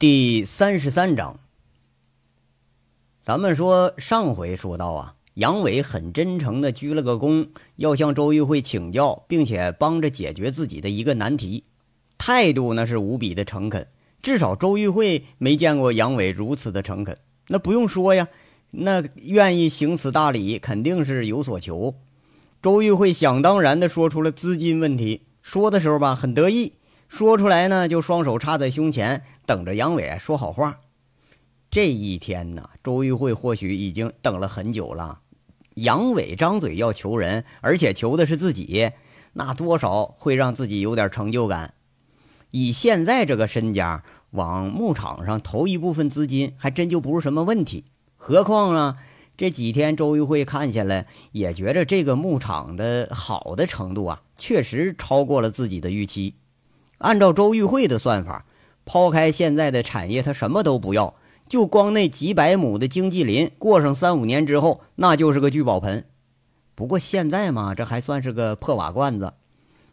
第三十三章，咱们说上回说到啊，杨伟很真诚的鞠了个躬，要向周玉慧请教，并且帮着解决自己的一个难题，态度那是无比的诚恳。至少周玉慧没见过杨伟如此的诚恳。那不用说呀，那愿意行此大礼，肯定是有所求。周玉慧想当然的说出了资金问题，说的时候吧，很得意。说出来呢，就双手插在胸前，等着杨伟说好话。这一天呢，周玉慧或许已经等了很久了。杨伟张嘴要求人，而且求的是自己，那多少会让自己有点成就感。以现在这个身家，往牧场上投一部分资金，还真就不是什么问题。何况啊，这几天周玉慧看下来，也觉着这个牧场的好的程度啊，确实超过了自己的预期。按照周玉慧的算法，抛开现在的产业，他什么都不要，就光那几百亩的经济林，过上三五年之后，那就是个聚宝盆。不过现在嘛，这还算是个破瓦罐子。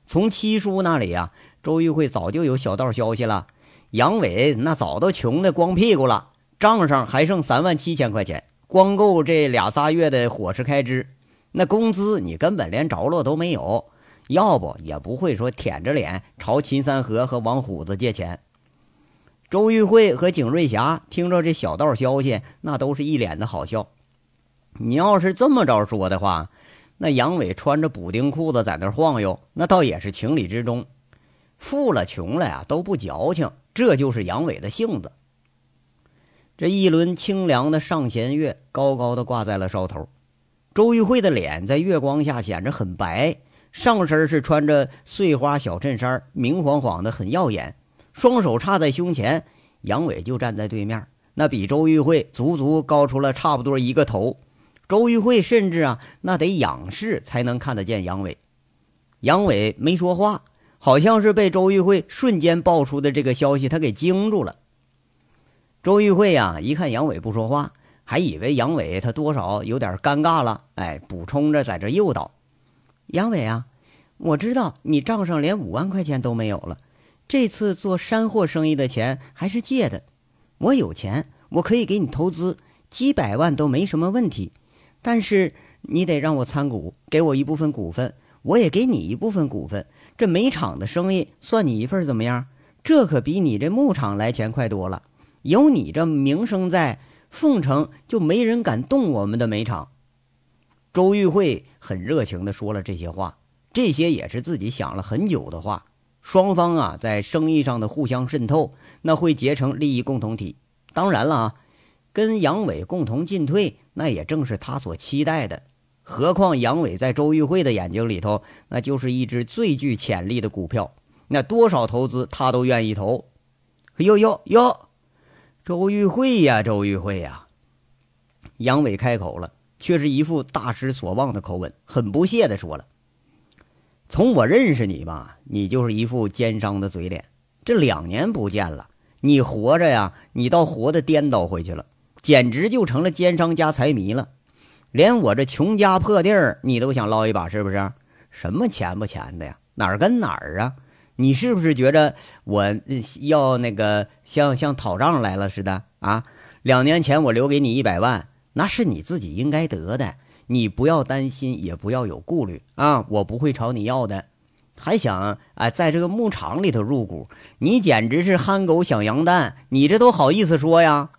从七叔那里呀，周玉慧早就有小道消息了。杨伟那早都穷的光屁股了，账上还剩三万七千块钱，光够这俩仨月的伙食开支。那工资你根本连着落都没有。要不也不会说舔着脸朝秦三河和王虎子借钱。周玉慧和景瑞霞听着这小道消息，那都是一脸的好笑。你要是这么着说的话，那杨伟穿着补丁裤子在那晃悠，那倒也是情理之中。富了穷了呀都不矫情，这就是杨伟的性子。这一轮清凉的上弦月高高的挂在了梢头，周玉慧的脸在月光下显着很白。上身是穿着碎花小衬衫，明晃晃的，很耀眼。双手插在胸前，杨伟就站在对面，那比周玉慧足足高出了差不多一个头。周玉慧甚至啊，那得仰视才能看得见杨伟。杨伟没说话，好像是被周玉慧瞬间爆出的这个消息他给惊住了。周玉慧呀，一看杨伟不说话，还以为杨伟他多少有点尴尬了，哎，补充着在这诱导。杨伟啊，我知道你账上连五万块钱都没有了。这次做山货生意的钱还是借的。我有钱，我可以给你投资，几百万都没什么问题。但是你得让我参股，给我一部分股份，我也给你一部分股份。这煤厂的生意算你一份，怎么样？这可比你这牧场来钱快多了。有你这名声在，凤城就没人敢动我们的煤厂。周玉慧很热情地说了这些话，这些也是自己想了很久的话。双方啊，在生意上的互相渗透，那会结成利益共同体。当然了啊，跟杨伟共同进退，那也正是他所期待的。何况杨伟在周玉慧的眼睛里头，那就是一只最具潜力的股票，那多少投资他都愿意投。哟哟哟，周玉慧呀，周玉慧呀，杨伟开口了。却是一副大失所望的口吻，很不屑地说了：“从我认识你吧，你就是一副奸商的嘴脸。这两年不见了，你活着呀，你倒活得颠倒回去了，简直就成了奸商加财迷了。连我这穷家破地儿，你都想捞一把，是不是？什么钱不钱的呀？哪儿跟哪儿啊？你是不是觉着我要那个像像讨账来了似的啊？两年前我留给你一百万。”那是你自己应该得的，你不要担心，也不要有顾虑啊！我不会朝你要的，还想啊，在这个牧场里头入股，你简直是憨狗想羊蛋，你这都好意思说呀？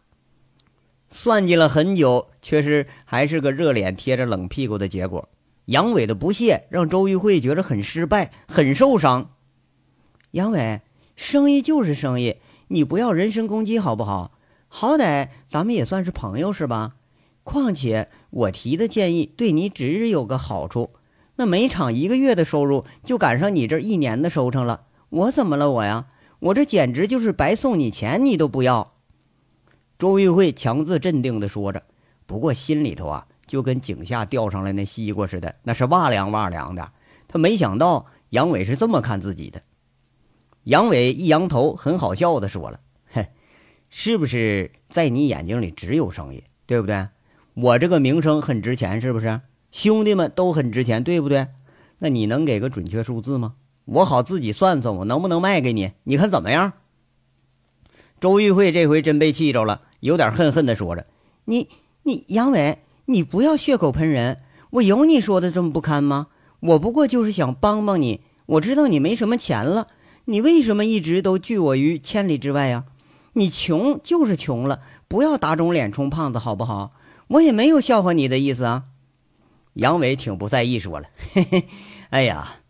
算计了很久，却是还是个热脸贴着冷屁股的结果。杨伟的不屑让周玉慧觉得很失败，很受伤。杨伟，生意就是生意，你不要人身攻击好不好？好歹咱们也算是朋友是吧？况且我提的建议对你只有个好处，那每厂一个月的收入就赶上你这一年的收成了。我怎么了我呀？我这简直就是白送你钱，你都不要。周玉慧强自镇定地说着，不过心里头啊，就跟井下钓上来那西瓜似的，那是哇凉哇凉的。他没想到杨伟是这么看自己的。杨伟一扬头，很好笑的说了：“嘿，是不是在你眼睛里只有生意，对不对？”我这个名声很值钱，是不是？兄弟们都很值钱，对不对？那你能给个准确数字吗？我好自己算算，我能不能卖给你？你看怎么样？周玉慧这回真被气着了，有点恨恨地说着：“你你杨伟，你不要血口喷人，我有你说的这么不堪吗？我不过就是想帮帮你。我知道你没什么钱了，你为什么一直都拒我于千里之外呀？你穷就是穷了，不要打肿脸充胖子，好不好？我也没有笑话你的意思啊。”杨伟挺不在意，说了：“嘿嘿，哎呀，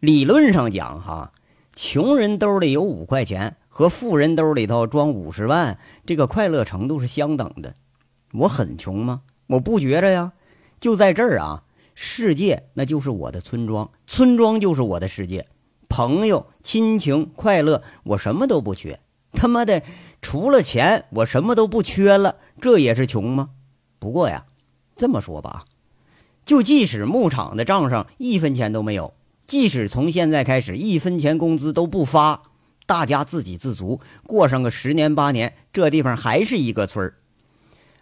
理论上讲哈，穷人兜里有五块钱和富人兜里头装五十万，这个快乐程度是相等的。我很穷吗？我不觉着呀。就在这儿啊，世界那就是我的村庄，村庄就是我的世界。朋友、亲情、快乐，我什么都不缺。他妈的，除了钱，我什么都不缺了，这也是穷吗？不过呀，这么说吧。”就即使牧场的账上一分钱都没有，即使从现在开始一分钱工资都不发，大家自给自足过上个十年八年，这地方还是一个村儿。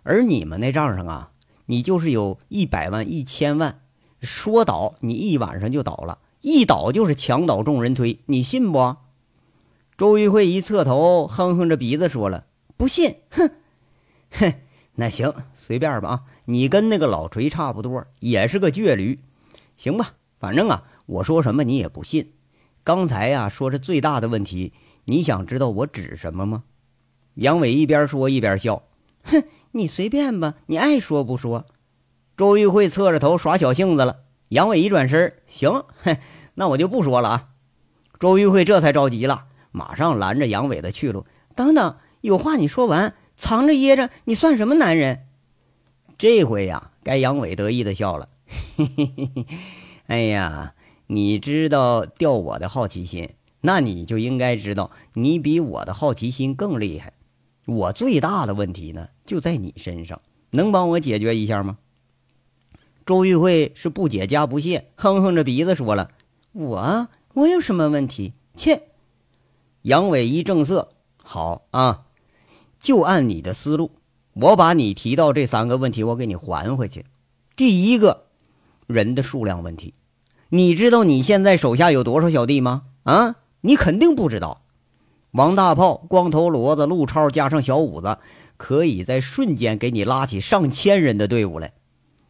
而你们那账上啊，你就是有一百万、一千万，说倒你一晚上就倒了，一倒就是墙倒众人推，你信不？周玉慧一侧头，哼哼着鼻子说了：“不信。”哼，哼。那行，随便吧啊！你跟那个老锤差不多，也是个倔驴，行吧？反正啊，我说什么你也不信。刚才呀，说这最大的问题，你想知道我指什么吗？杨伟一边说一边笑，哼，你随便吧，你爱说不说。周玉慧侧着头耍小性子了。杨伟一转身，行，哼，那我就不说了啊。周玉慧这才着急了，马上拦着杨伟的去路。等等，有话你说完。藏着掖着，你算什么男人？这回呀，该杨伟得意的笑了。哎呀，你知道吊我的好奇心，那你就应该知道，你比我的好奇心更厉害。我最大的问题呢，就在你身上，能帮我解决一下吗？周玉慧是不解加不屑，哼哼着鼻子说了：“我我有什么问题？切！”杨伟一正色：“好啊。”就按你的思路，我把你提到这三个问题，我给你还回去。第一个，人的数量问题，你知道你现在手下有多少小弟吗？啊，你肯定不知道。王大炮、光头骡子、陆超加上小五子，可以在瞬间给你拉起上千人的队伍来。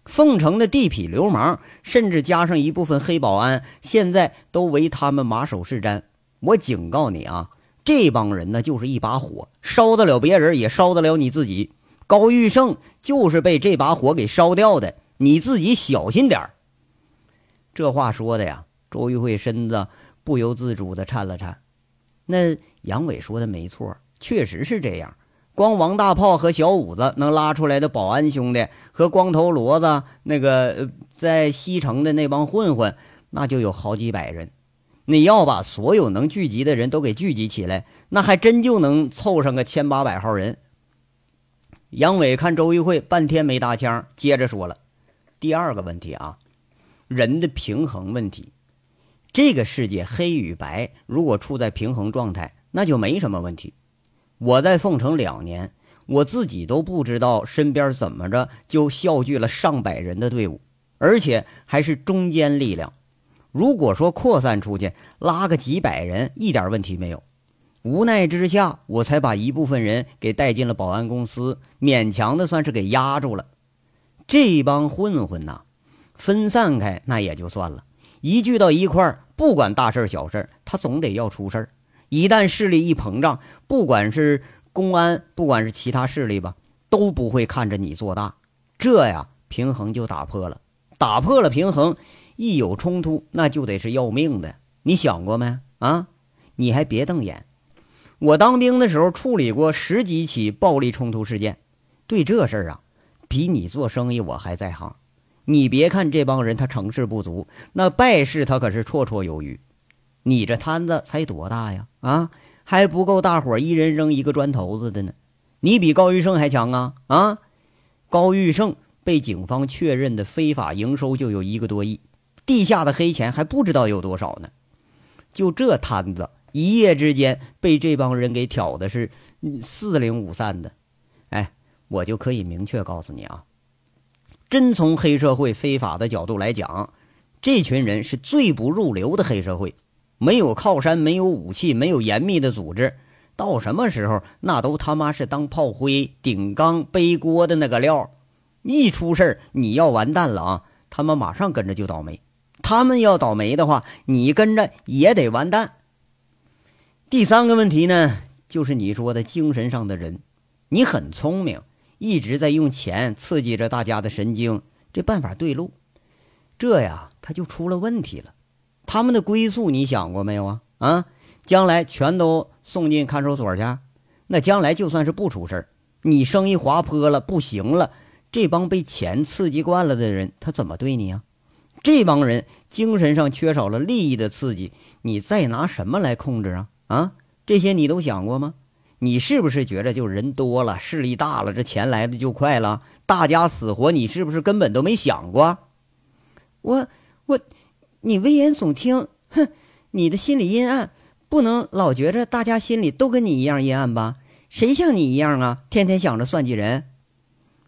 凤城的地痞流氓，甚至加上一部分黑保安，现在都为他们马首是瞻。我警告你啊！这帮人呢，就是一把火，烧得了别人，也烧得了你自己。高玉胜就是被这把火给烧掉的，你自己小心点儿。这话说的呀，周玉慧身子不由自主的颤了颤。那杨伟说的没错，确实是这样。光王大炮和小五子能拉出来的保安兄弟，和光头骡子那个在西城的那帮混混，那就有好几百人。你要把所有能聚集的人都给聚集起来，那还真就能凑上个千八百号人。杨伟看周玉慧半天没搭腔，接着说了：“第二个问题啊，人的平衡问题。这个世界黑与白，如果处在平衡状态，那就没什么问题。我在凤城两年，我自己都不知道身边怎么着就笑聚了上百人的队伍，而且还是中坚力量。”如果说扩散出去，拉个几百人一点问题没有。无奈之下，我才把一部分人给带进了保安公司，勉强的算是给压住了。这帮混混呐，分散开那也就算了，一聚到一块儿，不管大事儿小事，他总得要出事儿。一旦势力一膨胀，不管是公安，不管是其他势力吧，都不会看着你做大，这呀，平衡就打破了，打破了平衡。一有冲突，那就得是要命的。你想过没？啊，你还别瞪眼。我当兵的时候处理过十几起暴力冲突事件，对这事儿啊，比你做生意我还在行。你别看这帮人他成事不足，那败事他可是绰绰有余。你这摊子才多大呀？啊，还不够大伙一人扔一个砖头子的呢。你比高玉胜还强啊？啊，高玉胜被警方确认的非法营收就有一个多亿。地下的黑钱还不知道有多少呢，就这摊子一夜之间被这帮人给挑的是四零五散的，哎，我就可以明确告诉你啊，真从黑社会非法的角度来讲，这群人是最不入流的黑社会，没有靠山，没有武器，没有严密的组织，到什么时候那都他妈是当炮灰、顶缸、背锅的那个料。一出事儿，你要完蛋了啊！他们马上跟着就倒霉。他们要倒霉的话，你跟着也得完蛋。第三个问题呢，就是你说的精神上的人，你很聪明，一直在用钱刺激着大家的神经，这办法对路。这呀，他就出了问题了。他们的归宿你想过没有啊？啊，将来全都送进看守所去。那将来就算是不出事儿，你生意滑坡了，不行了。这帮被钱刺激惯了的人，他怎么对你呀？这帮人精神上缺少了利益的刺激，你再拿什么来控制啊？啊，这些你都想过吗？你是不是觉得就人多了，势力大了，这钱来的就快了？大家死活，你是不是根本都没想过？我我，你危言耸听，哼！你的心理阴暗，不能老觉着大家心里都跟你一样阴暗吧？谁像你一样啊？天天想着算计人。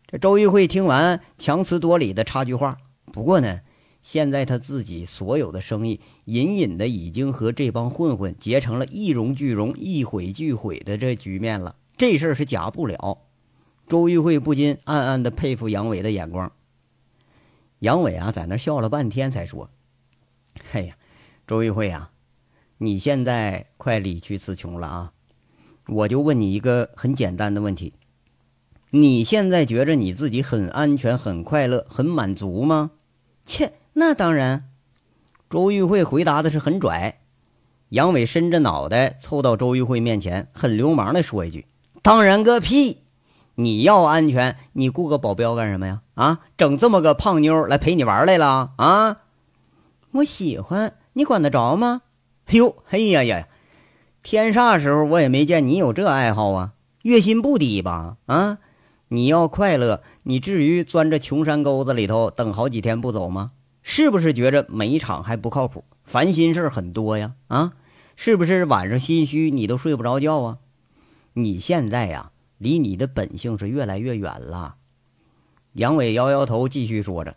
这周玉慧听完，强词夺理的插句话。不过呢，现在他自己所有的生意，隐隐的已经和这帮混混结成了一荣俱荣、一毁俱毁的这局面了。这事儿是假不了。周玉慧不禁暗暗的佩服杨伟的眼光。杨伟啊，在那笑了半天，才说：“嘿呀，周玉慧啊，你现在快理屈词穷了啊！我就问你一个很简单的问题。”你现在觉着你自己很安全、很快乐、很满足吗？切，那当然。周玉慧回答的是很拽。杨伟伸着脑袋凑到周玉慧面前，很流氓的说一句：“当然个屁！你要安全，你雇个保镖干什么呀？啊，整这么个胖妞来陪你玩来了啊？我喜欢，你管得着吗？哎呦，嘿呀呀，天煞时候我也没见你有这爱好啊，月薪不低吧？啊？”你要快乐，你至于钻着穷山沟子里头等好几天不走吗？是不是觉着每一场还不靠谱，烦心事很多呀？啊，是不是晚上心虚，你都睡不着觉啊？你现在呀，离你的本性是越来越远了。杨伟摇摇头，继续说着：“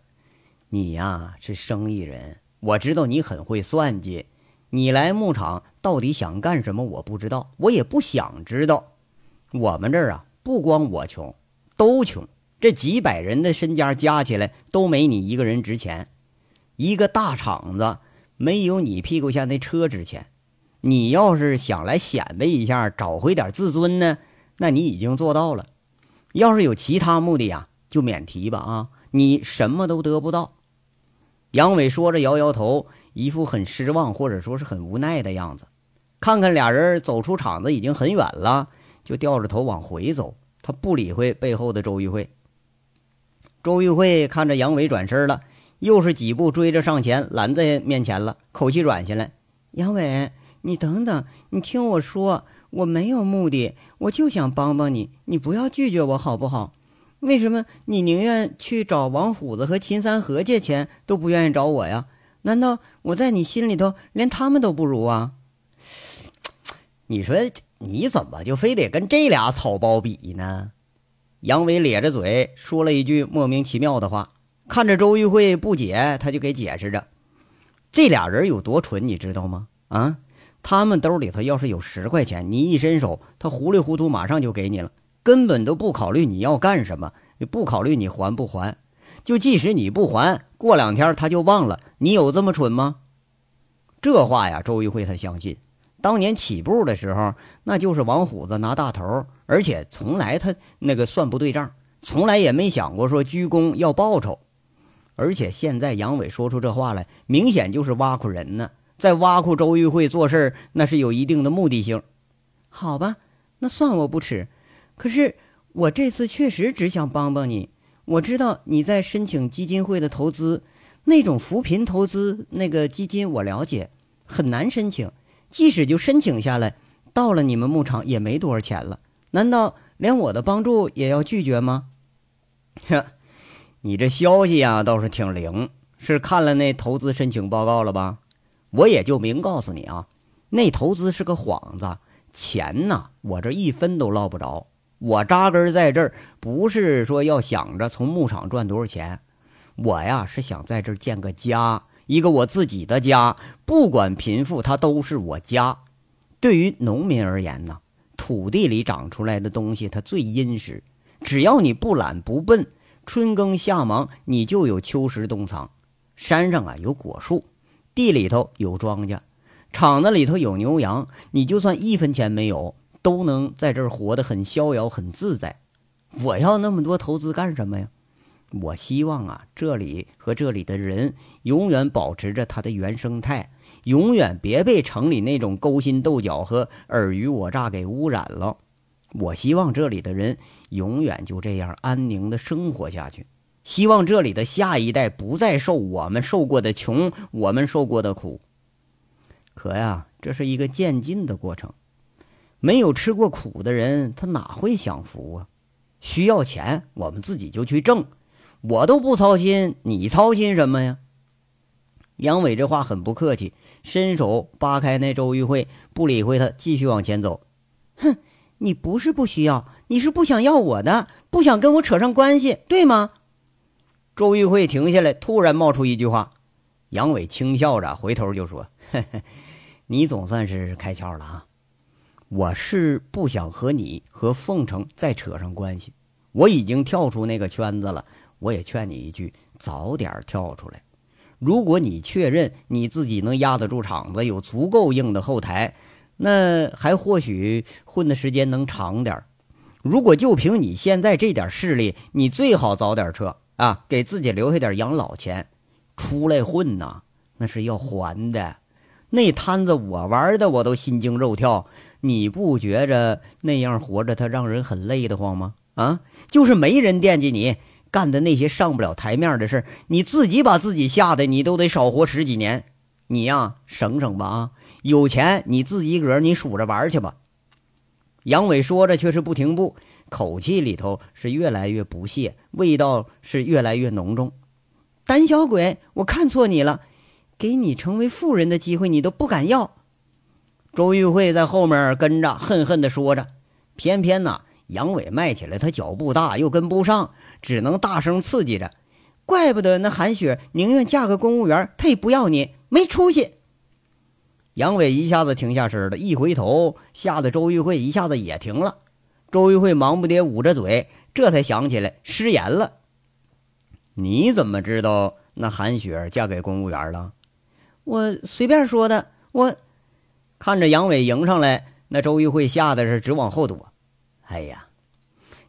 你呀是生意人，我知道你很会算计。你来牧场到底想干什么？我不知道，我也不想知道。我们这儿啊，不光我穷。”都穷，这几百人的身家加起来都没你一个人值钱。一个大厂子没有你屁股下那车值钱。你要是想来显摆一下，找回点自尊呢，那你已经做到了。要是有其他目的呀，就免提吧啊！你什么都得不到。杨伟说着，摇摇头，一副很失望或者说是很无奈的样子。看看俩人走出厂子已经很远了，就掉着头往回走。他不理会背后的周玉慧。周玉慧看着杨伟转身了，又是几步追着上前拦在面前了，口气软下来：“杨伟，你等等，你听我说，我没有目的，我就想帮帮你，你不要拒绝我好不好？为什么你宁愿去找王虎子和秦三河借钱，都不愿意找我呀？难道我在你心里头连他们都不如啊？你说。”你怎么就非得跟这俩草包比呢？杨伟咧着嘴说了一句莫名其妙的话，看着周玉慧不解，他就给解释着：这俩人有多蠢，你知道吗？啊，他们兜里头要是有十块钱，你一伸手，他糊里糊涂马上就给你了，根本都不考虑你要干什么，也不考虑你还不还。就即使你不还，过两天他就忘了。你有这么蠢吗？这话呀，周玉慧他相信。当年起步的时候，那就是王虎子拿大头，而且从来他那个算不对账，从来也没想过说鞠躬要报酬。而且现在杨伟说出这话来，明显就是挖苦人呢，在挖苦周玉慧做事那是有一定的目的性。好吧，那算我不耻。可是我这次确实只想帮帮你。我知道你在申请基金会的投资，那种扶贫投资那个基金我了解，很难申请。即使就申请下来，到了你们牧场也没多少钱了。难道连我的帮助也要拒绝吗？哼，你这消息呀倒是挺灵，是看了那投资申请报告了吧？我也就明告诉你啊，那投资是个幌子，钱呐，我这一分都捞不着。我扎根在这儿，不是说要想着从牧场赚多少钱，我呀是想在这儿建个家。一个我自己的家，不管贫富，它都是我家。对于农民而言呢，土地里长出来的东西，它最殷实。只要你不懒不笨，春耕夏忙，你就有秋实冬藏。山上啊有果树，地里头有庄稼，厂子里头有牛羊，你就算一分钱没有，都能在这儿活得很逍遥、很自在。我要那么多投资干什么呀？我希望啊，这里和这里的人永远保持着它的原生态，永远别被城里那种勾心斗角和尔虞我诈给污染了。我希望这里的人永远就这样安宁的生活下去，希望这里的下一代不再受我们受过的穷，我们受过的苦。可呀，这是一个渐进的过程，没有吃过苦的人，他哪会享福啊？需要钱，我们自己就去挣，我都不操心，你操心什么呀？杨伟这话很不客气，伸手扒开那周玉慧，不理会他，继续往前走。哼。你不是不需要，你是不想要我的，不想跟我扯上关系，对吗？周玉慧停下来，突然冒出一句话。杨伟轻笑着回头就说：“嘿嘿，你总算是开窍了啊！我是不想和你和凤城再扯上关系，我已经跳出那个圈子了。我也劝你一句，早点跳出来。如果你确认你自己能压得住场子，有足够硬的后台。”那还或许混的时间能长点如果就凭你现在这点势力，你最好早点撤啊，给自己留下点养老钱。出来混呐，那是要还的。那摊子我玩的，我都心惊肉跳。你不觉着那样活着他让人很累得慌吗？啊，就是没人惦记你干的那些上不了台面的事你自己把自己吓得你都得少活十几年。你呀，省省吧啊！有钱你自己个儿你数着玩去吧。杨伟说着却是不停步，口气里头是越来越不屑，味道是越来越浓重。胆小鬼，我看错你了，给你成为富人的机会你都不敢要。周玉慧在后面跟着恨恨地说着，偏偏呢，杨伟迈起来他脚步大，又跟不上，只能大声刺激着。怪不得那韩雪宁愿嫁个公务员，她也不要你，没出息。杨伟一下子停下身了，一回头，吓得周玉慧一下子也停了。周玉慧忙不迭捂着嘴，这才想起来失言了。你怎么知道那韩雪嫁给公务员了？我随便说的。我看着杨伟迎上来，那周玉慧吓得是直往后躲。哎呀，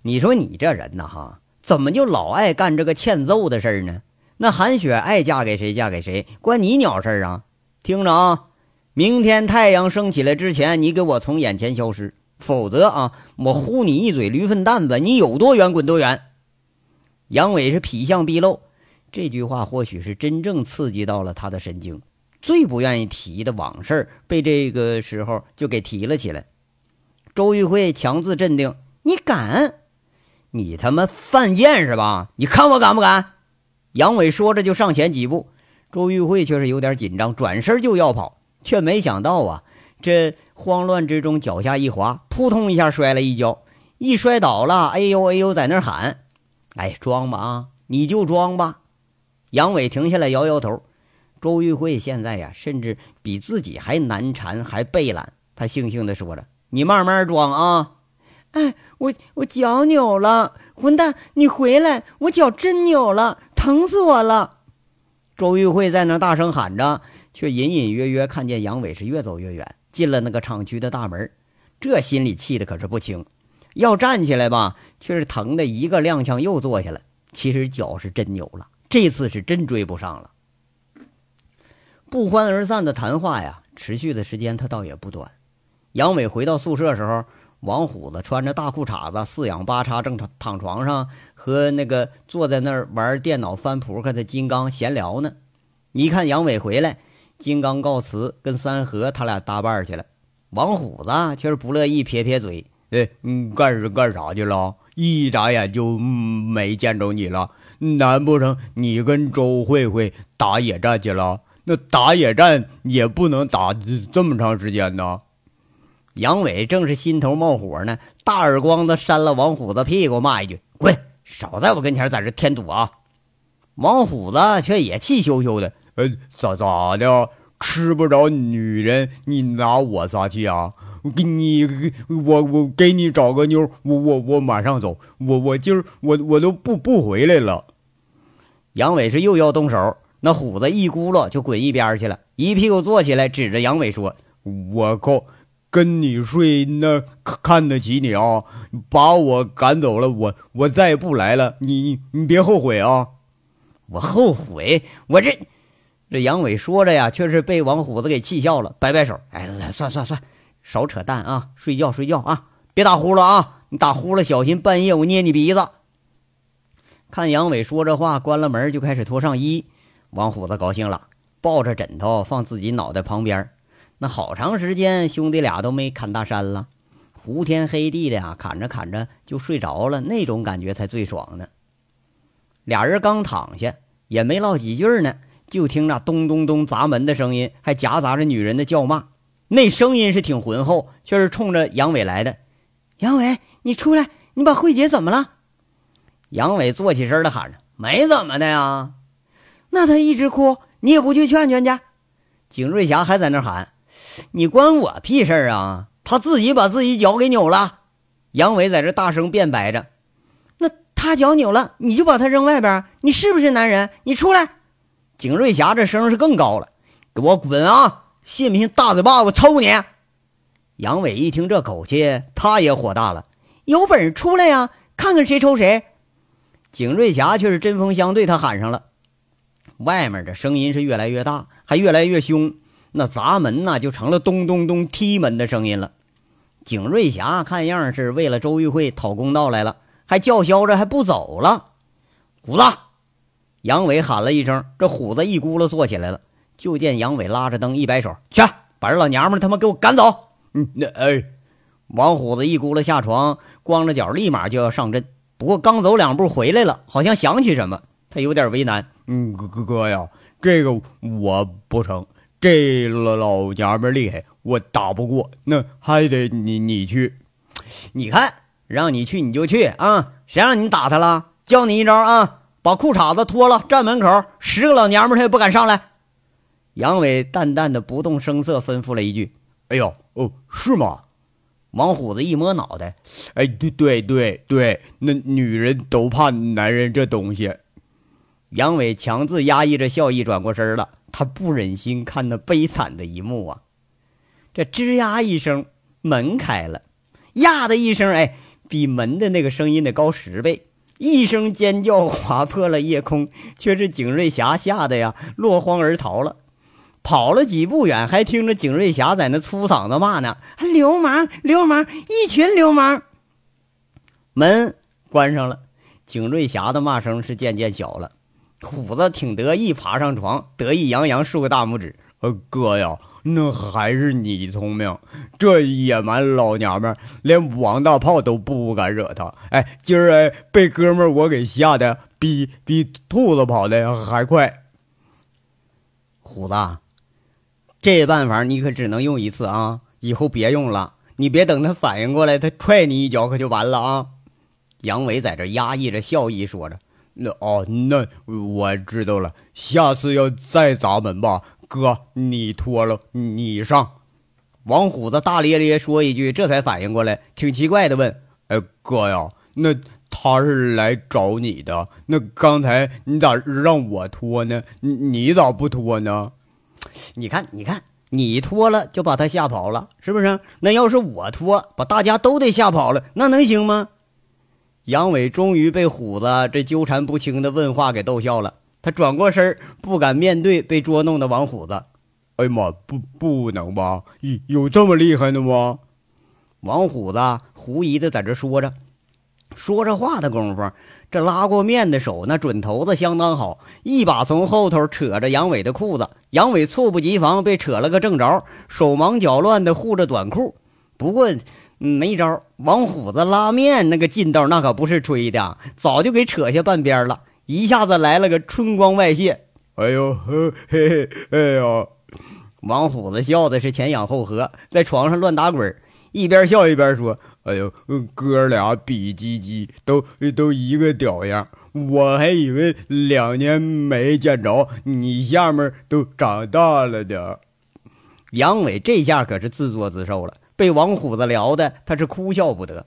你说你这人呐，哈，怎么就老爱干这个欠揍的事儿呢？那韩雪爱嫁给谁嫁给谁，关你鸟事儿啊？听着啊！明天太阳升起来之前，你给我从眼前消失，否则啊，我呼你一嘴驴粪蛋子，你有多远滚多远。杨伟是痞相毕露，这句话或许是真正刺激到了他的神经，最不愿意提的往事被这个时候就给提了起来。周玉慧强自镇定：“你敢？你他妈犯贱是吧？你看我敢不敢？”杨伟说着就上前几步，周玉慧却是有点紧张，转身就要跑。却没想到啊，这慌乱之中脚下一滑，扑通一下摔了一跤，一摔倒了，哎呦哎呦，在那喊：“哎，装吧啊，你就装吧。”杨伟停下来摇摇头。周玉慧现在呀，甚至比自己还难缠，还背懒。他悻悻地说着：“你慢慢装啊。”哎，我我脚扭了，混蛋，你回来，我脚真扭了，疼死我了。周玉慧在那大声喊着。却隐隐约约看见杨伟是越走越远，进了那个厂区的大门，这心里气的可是不轻。要站起来吧，却是疼的一个踉跄又坐下了。其实脚是真扭了，这次是真追不上了。不欢而散的谈话呀，持续的时间他倒也不短。杨伟回到宿舍时候，王虎子穿着大裤衩子，四仰八叉，正躺床上和那个坐在那儿玩电脑翻扑克的金刚闲聊呢。一看杨伟回来。金刚告辞，跟三河他俩搭伴去了。王虎子却是不乐意，撇撇嘴：“哎，嗯，干是干啥去了？一眨眼就没见着你了。难不成你跟周慧慧打野战去了？那打野战也不能打这么长时间呢。”杨伟正是心头冒火呢，大耳光子扇了王虎子屁股，骂一句：“滚！少在我跟前在这添堵啊！”王虎子却也气羞羞的。呃，咋咋的？吃不着女人，你拿我撒气啊？给你，我我给你找个妞，我我我马上走，我我今儿我我都不不回来了。杨伟是又要动手，那虎子一咕噜就滚一边去了，一屁股坐起来，指着杨伟说：“我靠，跟你睡那看得起你啊！把我赶走了，我我再也不来了。你你你别后悔啊！我后悔，我这……”这杨伟说着呀，却是被王虎子给气笑了，摆摆手：“哎，来，算算算，少扯淡啊！睡觉睡觉啊，别打呼噜啊！你打呼噜，小心半夜我捏你鼻子。”看杨伟说这话，关了门就开始脱上衣。王虎子高兴了，抱着枕头放自己脑袋旁边。那好长时间，兄弟俩都没砍大山了，胡天黑地的呀，砍着砍着就睡着了，那种感觉才最爽呢。俩人刚躺下，也没唠几句呢。就听那咚咚咚砸门的声音，还夹杂着女人的叫骂。那声音是挺浑厚，却是冲着杨伟来的。杨伟，你出来！你把慧姐怎么了？杨伟坐起身来喊着：“没怎么的呀。”那他一直哭，你也不去劝劝去？景瑞霞还在那喊：“你关我屁事啊！他自己把自己脚给扭了。”杨伟在这大声辩白着：“那他脚扭了，你就把他扔外边？你是不是男人？你出来！”景瑞霞这声是更高了，给我滚啊！信不信大嘴巴我抽你？杨伟一听这口气，他也火大了，有本事出来呀，看看谁抽谁！景瑞霞却是针锋相对，他喊上了。外面这声音是越来越大，还越来越凶，那砸门呐就成了咚咚咚踢门的声音了。景瑞霞看样是为了周玉慧讨公道来了，还叫嚣着还不走了，虎子。杨伟喊了一声，这虎子一咕噜坐起来了。就见杨伟拉着灯一摆手：“去，把这老娘们他妈给我赶走！”嗯，那哎，王虎子一咕噜下床，光着脚，立马就要上阵。不过刚走两步回来了，好像想起什么，他有点为难。嗯，哥哥哥呀，这个我不成，这老老娘们厉害，我打不过，那还得你你去。你看，让你去你就去啊！谁让你打他了？教你一招啊！把裤衩子脱了，站门口，十个老娘们他也不敢上来。杨伟淡淡的、不动声色吩咐了一句：“哎呦，哦，是吗？”王虎子一摸脑袋：“哎，对对对对，那女人都怕男人这东西。”杨伟强自压抑着笑意，转过身了。他不忍心看那悲惨的一幕啊！这吱呀一声，门开了，呀的一声，哎，比门的那个声音得高十倍。一声尖叫划破了夜空，却是景瑞霞吓得呀落荒而逃了。跑了几步远，还听着景瑞霞在那粗嗓子骂呢：“流氓，流氓，一群流氓！”门关上了，景瑞霞的骂声是渐渐小了。虎子挺得意，爬上床，得意洋洋竖个大拇指：“呃，哥呀！”那还是你聪明，这野蛮老娘们连王大炮都不敢惹他。哎，今儿哎被哥们儿我给吓得比比兔子跑的还快。虎子，这办法你可只能用一次啊，以后别用了。你别等他反应过来，他踹你一脚可就完了啊！杨伟在这压抑着笑意说着：“那哦，那我知道了，下次要再砸门吧。”哥，你脱了，你上。王虎子大咧咧说一句，这才反应过来，挺奇怪的问：“哎，哥呀，那他是来找你的？那刚才你咋让我脱呢？你你咋不脱呢？你看，你看，你脱了就把他吓跑了，是不是？那要是我脱，把大家都得吓跑了，那能行吗？”杨伟终于被虎子这纠缠不清的问话给逗笑了。他转过身，不敢面对被捉弄的王虎子。哎呀妈，不，不能吧？有有这么厉害的吗？王虎子狐疑的在这说着，说着话的功夫，这拉过面的手那准头子相当好，一把从后头扯着杨伟的裤子，杨伟猝不及防被扯了个正着，手忙脚乱的护着短裤。不过没招，王虎子拉面那个劲道那可不是吹的，早就给扯下半边了。一下子来了个春光外泄，哎呦嘿嘿，哎呦！王虎子笑的是前仰后合，在床上乱打滚，一边笑一边说：“哎呦，哥俩比鸡鸡，都都一个屌样，我还以为两年没见着你下面都长大了的。”杨伟这下可是自作自受了，被王虎子聊的他是哭笑不得。